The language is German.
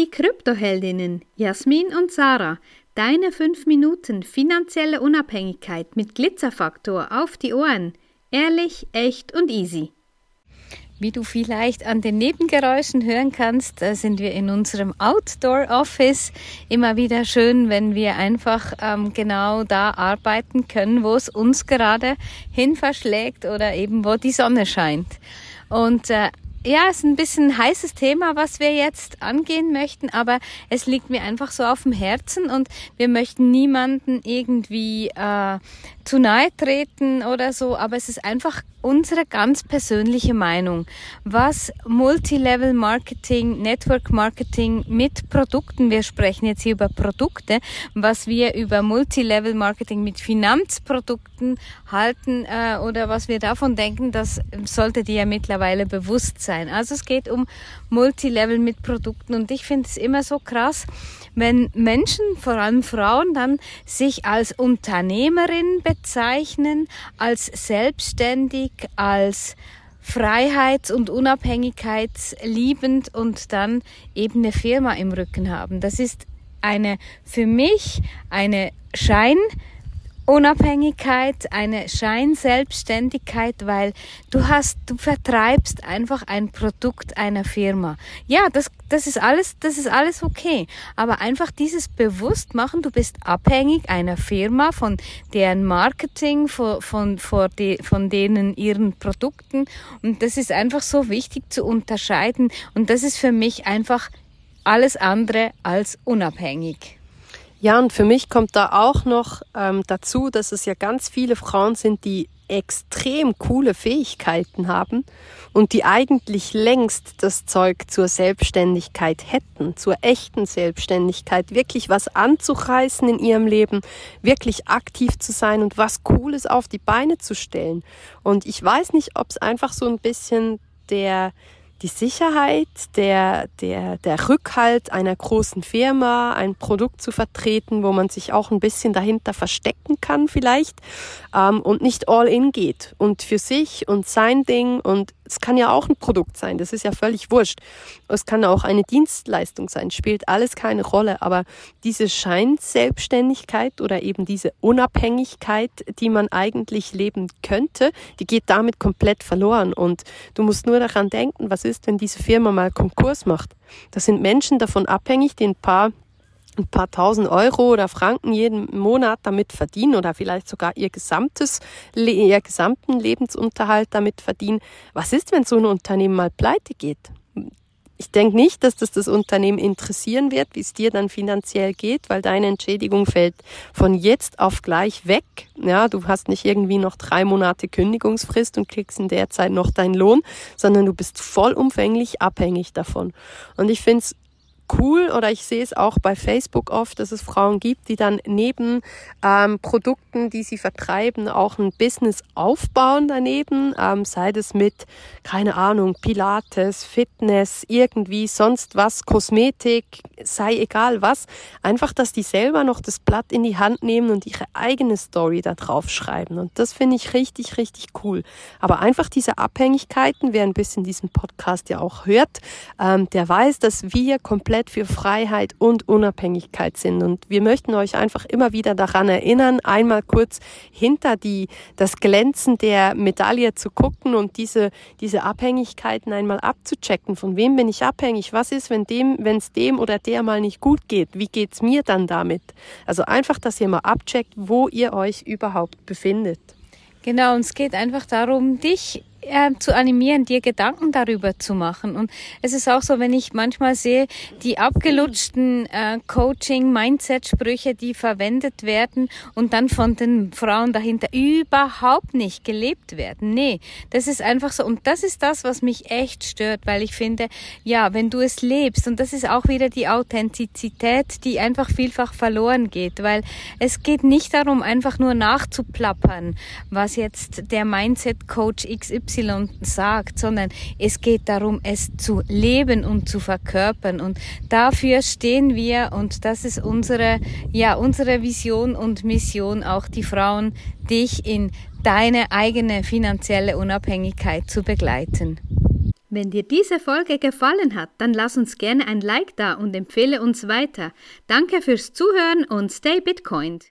Die Kryptoheldinnen Jasmin und Sarah, deine 5 Minuten finanzielle Unabhängigkeit mit Glitzerfaktor auf die Ohren. Ehrlich, echt und easy. Wie du vielleicht an den Nebengeräuschen hören kannst, sind wir in unserem Outdoor-Office. Immer wieder schön, wenn wir einfach ähm, genau da arbeiten können, wo es uns gerade hin verschlägt oder eben wo die Sonne scheint. Und äh, ja, es ist ein bisschen ein heißes Thema, was wir jetzt angehen möchten, aber es liegt mir einfach so auf dem Herzen und wir möchten niemanden irgendwie äh, zu nahe treten oder so, aber es ist einfach unsere ganz persönliche Meinung, was Multilevel Marketing, Network Marketing mit Produkten, wir sprechen jetzt hier über Produkte, was wir über Multilevel Marketing mit Finanzprodukten halten äh, oder was wir davon denken, das sollte dir ja mittlerweile bewusst sein. Also es geht um Multilevel mit Produkten und ich finde es immer so krass, wenn Menschen, vor allem Frauen, dann sich als Unternehmerin bezeichnen, als selbstständig, als Freiheits- und Unabhängigkeitsliebend und dann eben eine Firma im Rücken haben. Das ist eine für mich eine Schein Unabhängigkeit, eine Scheinselbstständigkeit, weil du hast, du vertreibst einfach ein Produkt einer Firma. Ja, das, das ist alles, das ist alles okay. Aber einfach dieses Bewusstmachen, du bist abhängig einer Firma von deren Marketing, von, von, von, de, von denen ihren Produkten. Und das ist einfach so wichtig zu unterscheiden. Und das ist für mich einfach alles andere als unabhängig. Ja, und für mich kommt da auch noch ähm, dazu, dass es ja ganz viele Frauen sind, die extrem coole Fähigkeiten haben und die eigentlich längst das Zeug zur Selbstständigkeit hätten, zur echten Selbstständigkeit, wirklich was anzureißen in ihrem Leben, wirklich aktiv zu sein und was Cooles auf die Beine zu stellen. Und ich weiß nicht, ob es einfach so ein bisschen der die Sicherheit, der, der, der Rückhalt einer großen Firma, ein Produkt zu vertreten, wo man sich auch ein bisschen dahinter verstecken kann vielleicht ähm, und nicht all in geht. Und für sich und sein Ding und es kann ja auch ein Produkt sein, das ist ja völlig wurscht. Es kann auch eine Dienstleistung sein, spielt alles keine Rolle. Aber diese Scheinselbstständigkeit oder eben diese Unabhängigkeit, die man eigentlich leben könnte, die geht damit komplett verloren. Und du musst nur daran denken, was ist, wenn diese Firma mal Konkurs macht? Da sind Menschen davon abhängig, die ein paar ein paar tausend Euro oder Franken jeden Monat damit verdienen oder vielleicht sogar ihr gesamtes, ihr gesamten Lebensunterhalt damit verdienen. Was ist, wenn so ein Unternehmen mal pleite geht? Ich denke nicht, dass das das Unternehmen interessieren wird, wie es dir dann finanziell geht, weil deine Entschädigung fällt von jetzt auf gleich weg. Ja, du hast nicht irgendwie noch drei Monate Kündigungsfrist und kriegst in der Zeit noch deinen Lohn, sondern du bist vollumfänglich abhängig davon. Und ich finde es cool oder ich sehe es auch bei Facebook oft, dass es Frauen gibt, die dann neben ähm, Produkten, die sie vertreiben, auch ein Business aufbauen daneben, ähm, sei das mit, keine Ahnung, Pilates, Fitness, irgendwie sonst was, Kosmetik, sei egal was. Einfach, dass die selber noch das Blatt in die Hand nehmen und ihre eigene Story da drauf schreiben. Und das finde ich richtig, richtig cool. Aber einfach diese Abhängigkeiten, wer ein bisschen diesen Podcast ja auch hört, ähm, der weiß, dass wir komplett komplett für Freiheit und Unabhängigkeit sind. Und wir möchten euch einfach immer wieder daran erinnern, einmal kurz hinter die, das Glänzen der Medaille zu gucken und diese, diese Abhängigkeiten einmal abzuchecken. Von wem bin ich abhängig? Was ist, wenn dem, wenn es dem oder der mal nicht gut geht? Wie geht's mir dann damit? Also einfach, dass ihr mal abcheckt, wo ihr euch überhaupt befindet. Genau, und es geht einfach darum, dich äh, zu animieren, dir Gedanken darüber zu machen. Und es ist auch so, wenn ich manchmal sehe, die abgelutschten äh, Coaching-Mindset-Sprüche, die verwendet werden und dann von den Frauen dahinter überhaupt nicht gelebt werden. Nee, das ist einfach so. Und das ist das, was mich echt stört, weil ich finde, ja, wenn du es lebst, und das ist auch wieder die Authentizität, die einfach vielfach verloren geht, weil es geht nicht darum, einfach nur nachzuplappern, was jetzt der Mindset-Coach XY XY sagt, sondern es geht darum, es zu leben und zu verkörpern. Und dafür stehen wir und das ist unsere, ja, unsere Vision und Mission, auch die Frauen, dich in deine eigene finanzielle Unabhängigkeit zu begleiten. Wenn dir diese Folge gefallen hat, dann lass uns gerne ein Like da und empfehle uns weiter. Danke fürs Zuhören und stay Bitcoined.